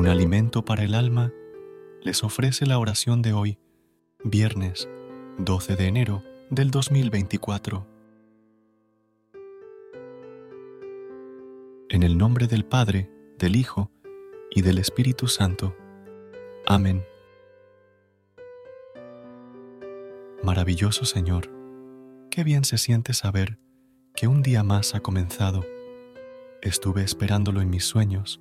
Un alimento para el alma, les ofrece la oración de hoy, viernes 12 de enero del 2024. En el nombre del Padre, del Hijo y del Espíritu Santo. Amén. Maravilloso Señor, qué bien se siente saber que un día más ha comenzado. Estuve esperándolo en mis sueños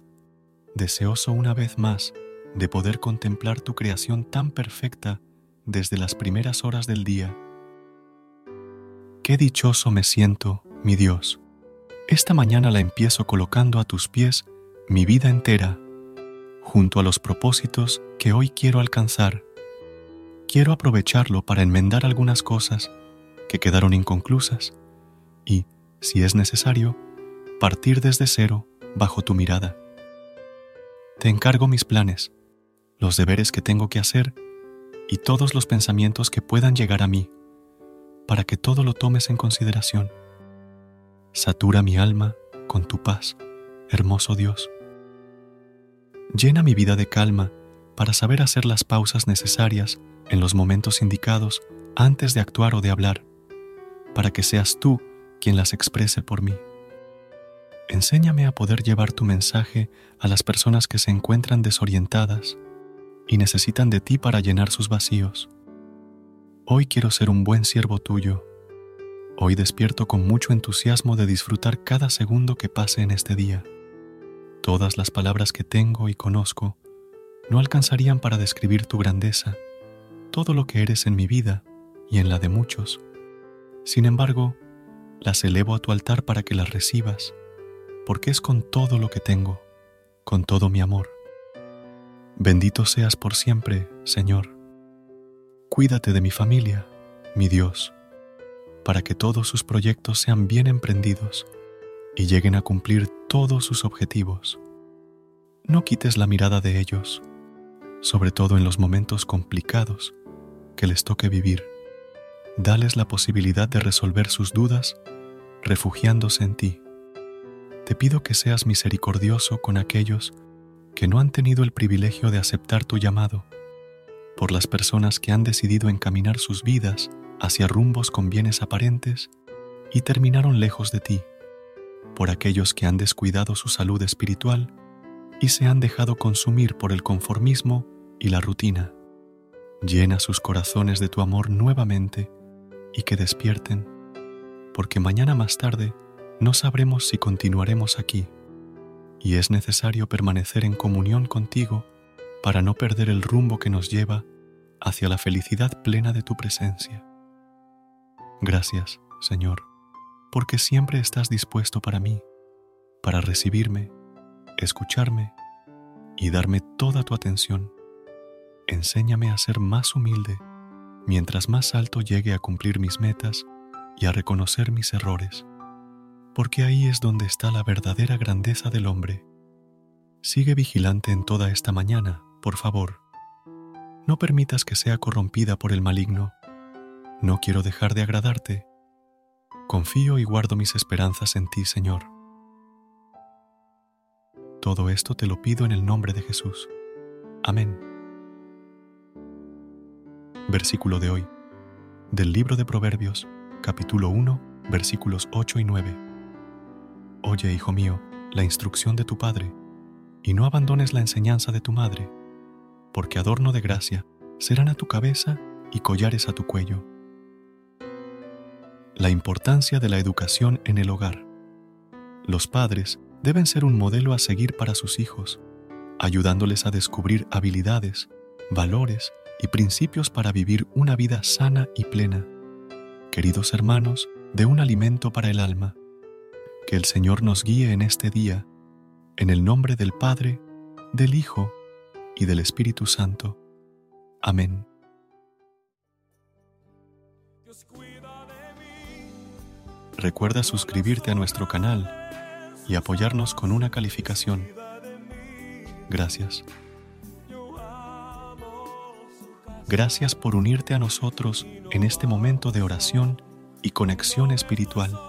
deseoso una vez más de poder contemplar tu creación tan perfecta desde las primeras horas del día. Qué dichoso me siento, mi Dios. Esta mañana la empiezo colocando a tus pies mi vida entera, junto a los propósitos que hoy quiero alcanzar. Quiero aprovecharlo para enmendar algunas cosas que quedaron inconclusas y, si es necesario, partir desde cero bajo tu mirada. Te encargo mis planes, los deberes que tengo que hacer y todos los pensamientos que puedan llegar a mí, para que todo lo tomes en consideración. Satura mi alma con tu paz, hermoso Dios. Llena mi vida de calma para saber hacer las pausas necesarias en los momentos indicados antes de actuar o de hablar, para que seas tú quien las exprese por mí. Enséñame a poder llevar tu mensaje a las personas que se encuentran desorientadas y necesitan de ti para llenar sus vacíos. Hoy quiero ser un buen siervo tuyo. Hoy despierto con mucho entusiasmo de disfrutar cada segundo que pase en este día. Todas las palabras que tengo y conozco no alcanzarían para describir tu grandeza, todo lo que eres en mi vida y en la de muchos. Sin embargo, las elevo a tu altar para que las recibas porque es con todo lo que tengo, con todo mi amor. Bendito seas por siempre, Señor. Cuídate de mi familia, mi Dios, para que todos sus proyectos sean bien emprendidos y lleguen a cumplir todos sus objetivos. No quites la mirada de ellos, sobre todo en los momentos complicados que les toque vivir. Dales la posibilidad de resolver sus dudas refugiándose en ti te pido que seas misericordioso con aquellos que no han tenido el privilegio de aceptar tu llamado, por las personas que han decidido encaminar sus vidas hacia rumbos con bienes aparentes y terminaron lejos de ti, por aquellos que han descuidado su salud espiritual y se han dejado consumir por el conformismo y la rutina. Llena sus corazones de tu amor nuevamente y que despierten, porque mañana más tarde no sabremos si continuaremos aquí, y es necesario permanecer en comunión contigo para no perder el rumbo que nos lleva hacia la felicidad plena de tu presencia. Gracias, Señor, porque siempre estás dispuesto para mí, para recibirme, escucharme y darme toda tu atención. Enséñame a ser más humilde mientras más alto llegue a cumplir mis metas y a reconocer mis errores porque ahí es donde está la verdadera grandeza del hombre. Sigue vigilante en toda esta mañana, por favor. No permitas que sea corrompida por el maligno. No quiero dejar de agradarte. Confío y guardo mis esperanzas en ti, Señor. Todo esto te lo pido en el nombre de Jesús. Amén. Versículo de hoy, del libro de Proverbios, capítulo 1, versículos 8 y 9. Oye, hijo mío, la instrucción de tu padre, y no abandones la enseñanza de tu madre, porque adorno de gracia serán a tu cabeza y collares a tu cuello. La importancia de la educación en el hogar. Los padres deben ser un modelo a seguir para sus hijos, ayudándoles a descubrir habilidades, valores y principios para vivir una vida sana y plena. Queridos hermanos, de un alimento para el alma. Que el Señor nos guíe en este día, en el nombre del Padre, del Hijo y del Espíritu Santo. Amén. Recuerda suscribirte a nuestro canal y apoyarnos con una calificación. Gracias. Gracias por unirte a nosotros en este momento de oración y conexión espiritual.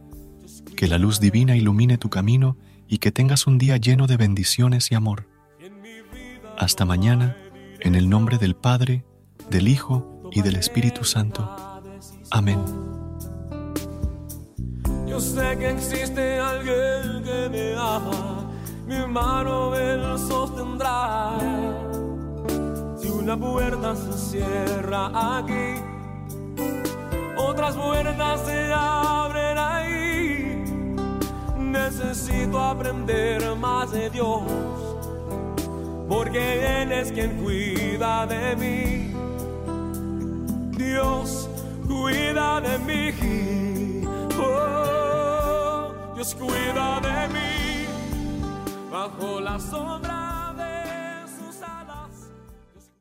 Que la luz divina ilumine tu camino y que tengas un día lleno de bendiciones y amor. Hasta mañana, en el nombre del Padre, del Hijo y del Espíritu Santo. Amén. Yo sé que existe alguien que me ama, mi mano él sostendrá una puerta se cierra aquí, otras puertas se aprender más de Dios, porque Él es quien cuida de mí. Dios cuida de mí. Oh, Dios cuida de mí bajo la sombra.